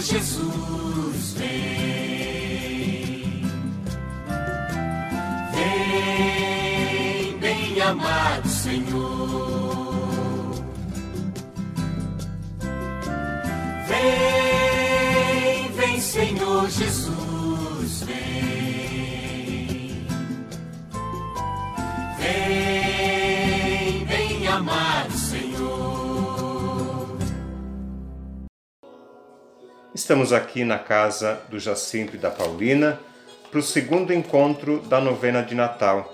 Jesus, vem. Vem, bem amado Senhor. Vem, vem, Senhor Jesus, Estamos aqui na casa do Jacinto e da Paulina para o segundo encontro da novena de Natal.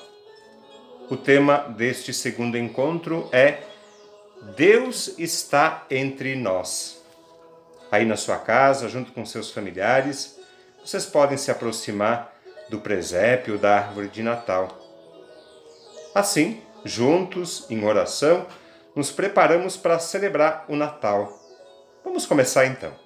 O tema deste segundo encontro é Deus está entre nós. Aí na sua casa, junto com seus familiares, vocês podem se aproximar do presépio da árvore de Natal. Assim, juntos, em oração, nos preparamos para celebrar o Natal. Vamos começar então.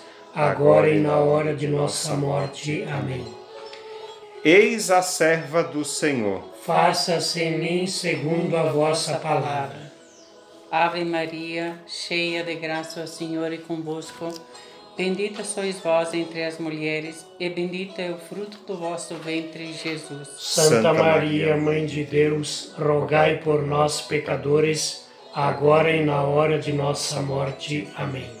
agora e na hora de nossa morte. Amém. Eis a serva do Senhor. Faça-se em mim segundo a vossa palavra. Ave Maria, cheia de graça, o Senhor é convosco. Bendita sois vós entre as mulheres, e bendito é o fruto do vosso ventre, Jesus. Santa Maria, Mãe de Deus, rogai por nós, pecadores, agora e na hora de nossa morte. Amém.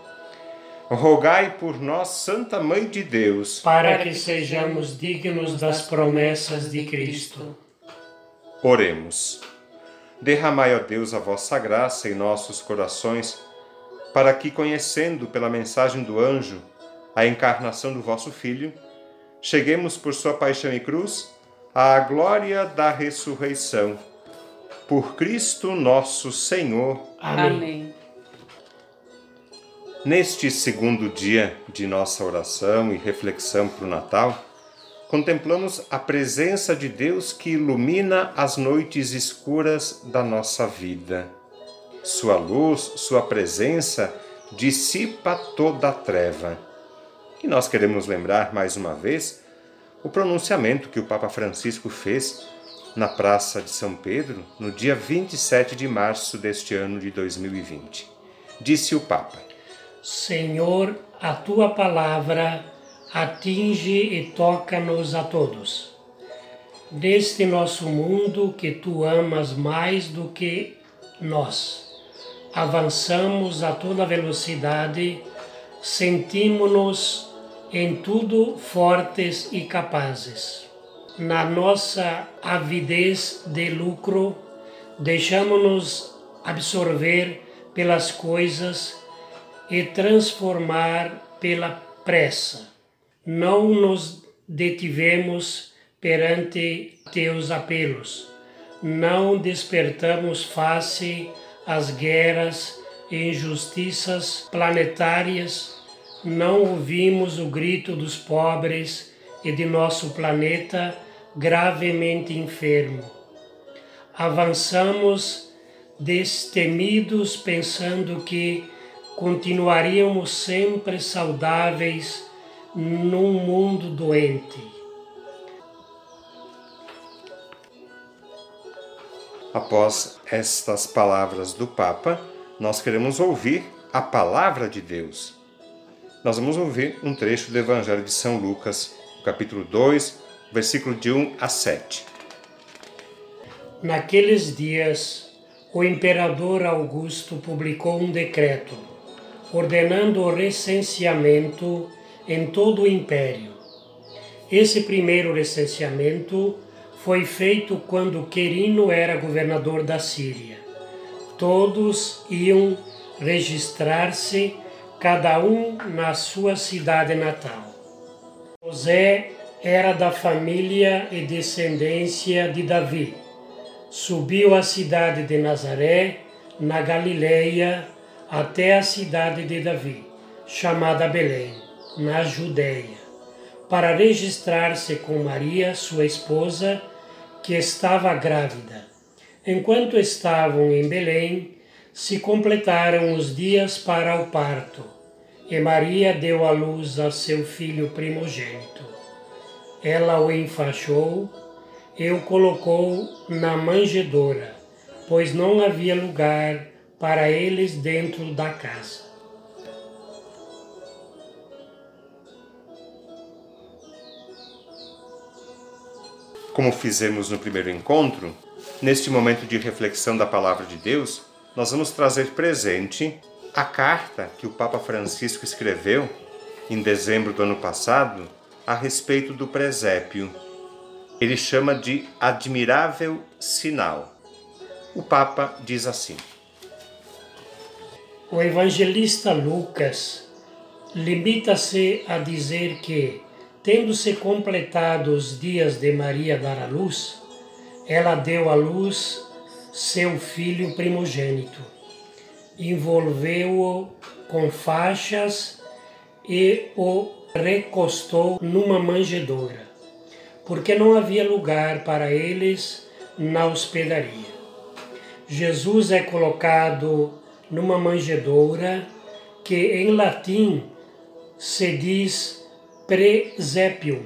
Amém. Rogai por nós, Santa Mãe de Deus, Para que sejamos dignos das promessas de Cristo. Oremos. Derramai, ó Deus, a vossa graça em nossos corações, para que, conhecendo pela mensagem do anjo a encarnação do vosso Filho, cheguemos por sua paixão e cruz à glória da ressurreição. Por Cristo nosso Senhor. Amém. Neste segundo dia de nossa oração e reflexão para o Natal, contemplamos a presença de Deus que ilumina as noites escuras da nossa vida. Sua luz, sua presença dissipa toda a treva. E nós queremos lembrar mais uma vez o pronunciamento que o Papa Francisco fez na Praça de São Pedro no dia 27 de março deste ano de 2020. Disse o Papa: Senhor, a tua palavra atinge e toca-nos a todos. Deste nosso mundo que tu amas mais do que nós, avançamos a toda velocidade, sentimos-nos em tudo fortes e capazes. Na nossa avidez de lucro, deixamos-nos absorver pelas coisas e transformar pela pressa. Não nos detivemos perante teus apelos, não despertamos face às guerras e injustiças planetárias, não ouvimos o grito dos pobres e de nosso planeta gravemente enfermo. Avançamos destemidos pensando que continuaríamos sempre saudáveis num mundo doente. Após estas palavras do Papa, nós queremos ouvir a palavra de Deus. Nós vamos ouvir um trecho do Evangelho de São Lucas, capítulo 2, versículo de 1 a 7. Naqueles dias, o imperador Augusto publicou um decreto ordenando o recenseamento em todo o império. Esse primeiro recenseamento foi feito quando Querino era governador da Síria. Todos iam registrar-se, cada um na sua cidade natal. José era da família e descendência de Davi. Subiu à cidade de Nazaré, na Galileia, até a cidade de Davi, chamada Belém, na Judéia, para registrar-se com Maria, sua esposa, que estava grávida. Enquanto estavam em Belém, se completaram os dias para o parto, e Maria deu à luz a seu filho primogênito. Ela o enfaixou e o colocou na manjedoura, pois não havia lugar para eles dentro da casa. Como fizemos no primeiro encontro, neste momento de reflexão da palavra de Deus, nós vamos trazer presente a carta que o Papa Francisco escreveu em dezembro do ano passado a respeito do presépio. Ele chama de admirável sinal. O Papa diz assim: O evangelista Lucas limita-se a dizer que, tendo-se completado os dias de Maria dar à luz, ela deu à luz seu filho primogênito. Envolveu-o com faixas e o recostou numa manjedoura, porque não havia lugar para eles na hospedaria. Jesus é colocado numa manjedoura que em latim se diz presépio,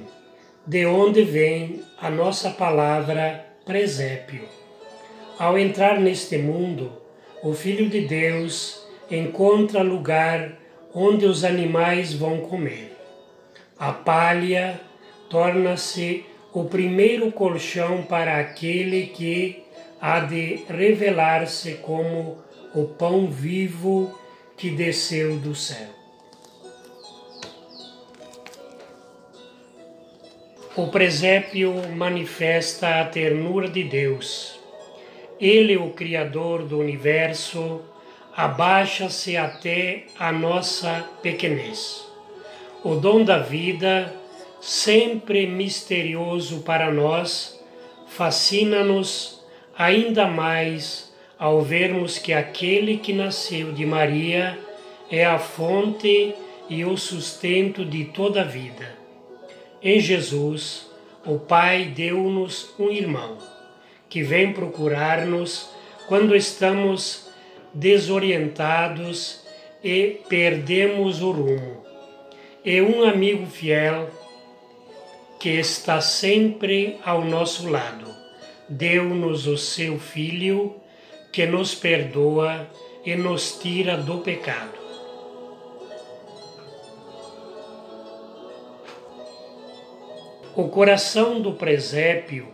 de onde vem a nossa palavra presépio. Ao entrar neste mundo, o Filho de Deus encontra lugar onde os animais vão comer. A palha torna-se o primeiro colchão para aquele que há de revelar-se como o pão vivo que desceu do céu. O presépio manifesta a ternura de Deus ele, o Criador do universo, abaixa-se até a nossa pequenez. O dom da vida, sempre misterioso para nós, fascina-nos ainda mais ao vermos que aquele que nasceu de Maria é a fonte e o sustento de toda a vida. Em Jesus, o Pai deu-nos um irmão que vem procurar-nos quando estamos desorientados e perdemos o rumo. E um amigo fiel que está sempre ao nosso lado. Deu-nos o seu Filho que nos perdoa e nos tira do pecado. O coração do presépio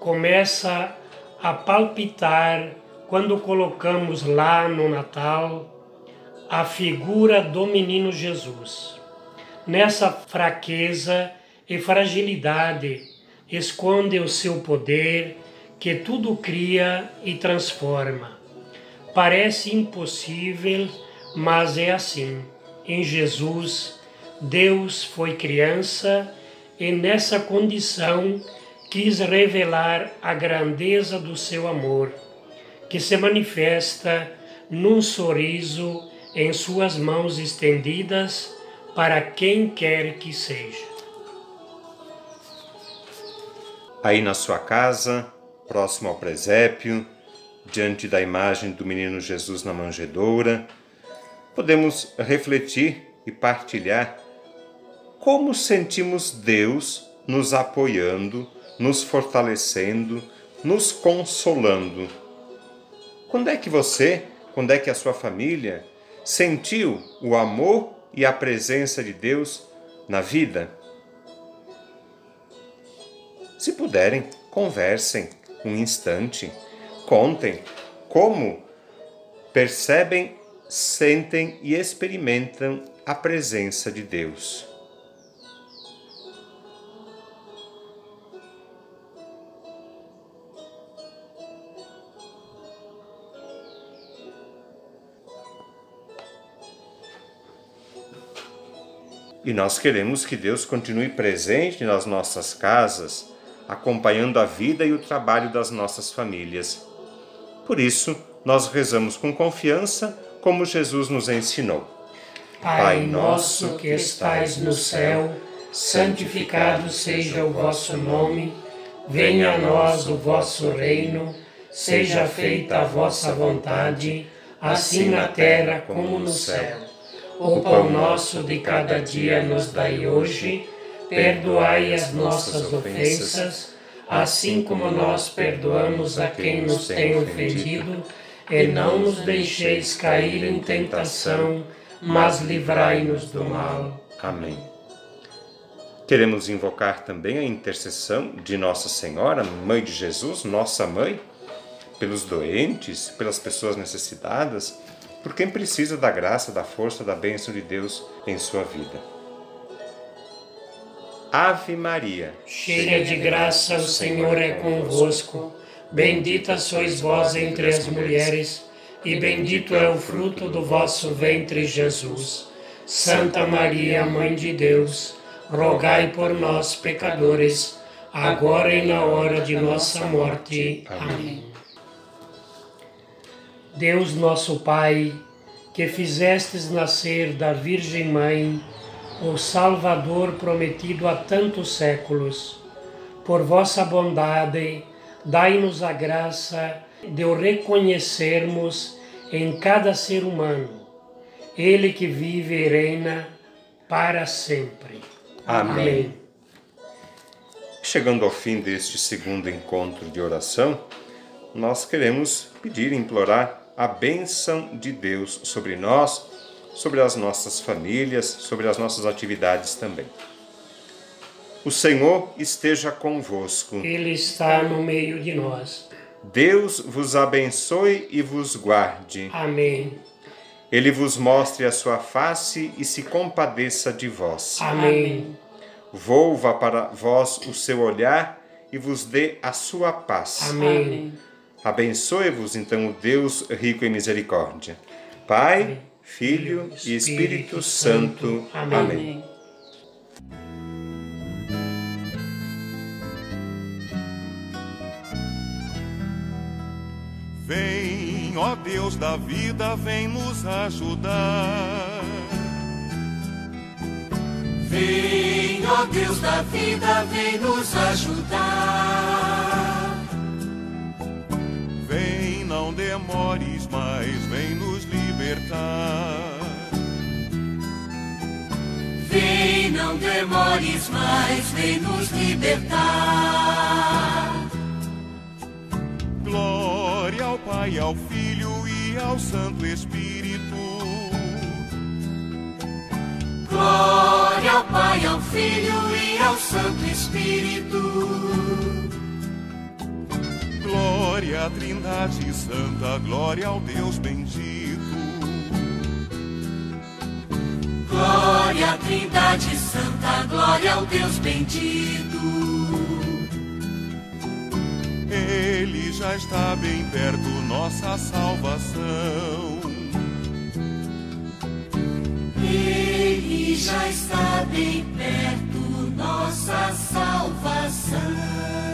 começa a palpitar quando colocamos lá no Natal a figura do menino Jesus. Nessa fraqueza e fragilidade esconde o seu poder que tudo cria e transforma. Parece impossível, mas é assim. Em Jesus, Deus foi criança e nessa condição quis revelar a grandeza do seu amor, que se manifesta num sorriso em suas mãos estendidas para quem quer que seja. Aí na sua casa, próximo ao presépio, diante da imagem do menino Jesus na manjedoura, podemos refletir e partilhar como sentimos Deus nos apoiando nos fortalecendo, nos consolando. Quando é que você, quando é que a sua família sentiu o amor e a presença de Deus na vida? Se puderem, conversem um instante, contem como percebem, sentem e experimentam a presença de Deus. E nós queremos que Deus continue presente nas nossas casas, acompanhando a vida e o trabalho das nossas famílias. Por isso, nós rezamos com confiança, como Jesus nos ensinou. Pai nosso que estais no céu, santificado seja o vosso nome, venha a nós o vosso reino, seja feita a vossa vontade, assim na terra como no céu. O pão nosso de cada dia nos dai hoje, perdoai as nossas ofensas, assim como nós perdoamos a quem nos tem ofendido, e não nos deixeis cair em tentação, mas livrai-nos do mal. Amém. Queremos invocar também a intercessão de Nossa Senhora, Mãe de Jesus, nossa mãe, pelos doentes, pelas pessoas necessitadas, por quem precisa da graça, da força, da bênção de Deus em sua vida. Ave Maria, cheia de graça, o Senhor é convosco. Bendita sois vós entre as mulheres, e bendito é o fruto do vosso ventre, Jesus. Santa Maria, Mãe de Deus, rogai por nós, pecadores, agora e na hora de nossa morte. Amém. Deus nosso Pai, que fizestes nascer da Virgem Mãe o Salvador prometido há tantos séculos, por vossa bondade, dai-nos a graça de o reconhecermos em cada ser humano, Ele que vive e reina para sempre. Amém. Amém. Chegando ao fim deste segundo encontro de oração, nós queremos pedir e implorar a bênção de Deus sobre nós, sobre as nossas famílias, sobre as nossas atividades também. O Senhor esteja convosco. Ele está no meio de nós. Deus vos abençoe e vos guarde. Amém. Ele vos mostre a sua face e se compadeça de vós. Amém. Volva para vós o seu olhar e vos dê a sua paz. Amém. Abençoe-vos então o Deus rico em misericórdia. Pai, Filho e Espírito Santo. Amém. Vem, ó Deus da vida, vem nos ajudar. Vem, ó Deus da vida, vem nos ajudar. demores mais, vem nos libertar. Vem, não demores mais, vem nos libertar. Glória ao Pai, ao Filho e ao Santo Espírito. Glória ao Pai, ao Filho e ao Santo Espírito Glória à Trindade Santa, glória ao Deus bendito. Glória Trindade Santa, glória ao Deus bendito. Ele já está bem perto, nossa salvação. Ele já está bem perto, nossa salvação.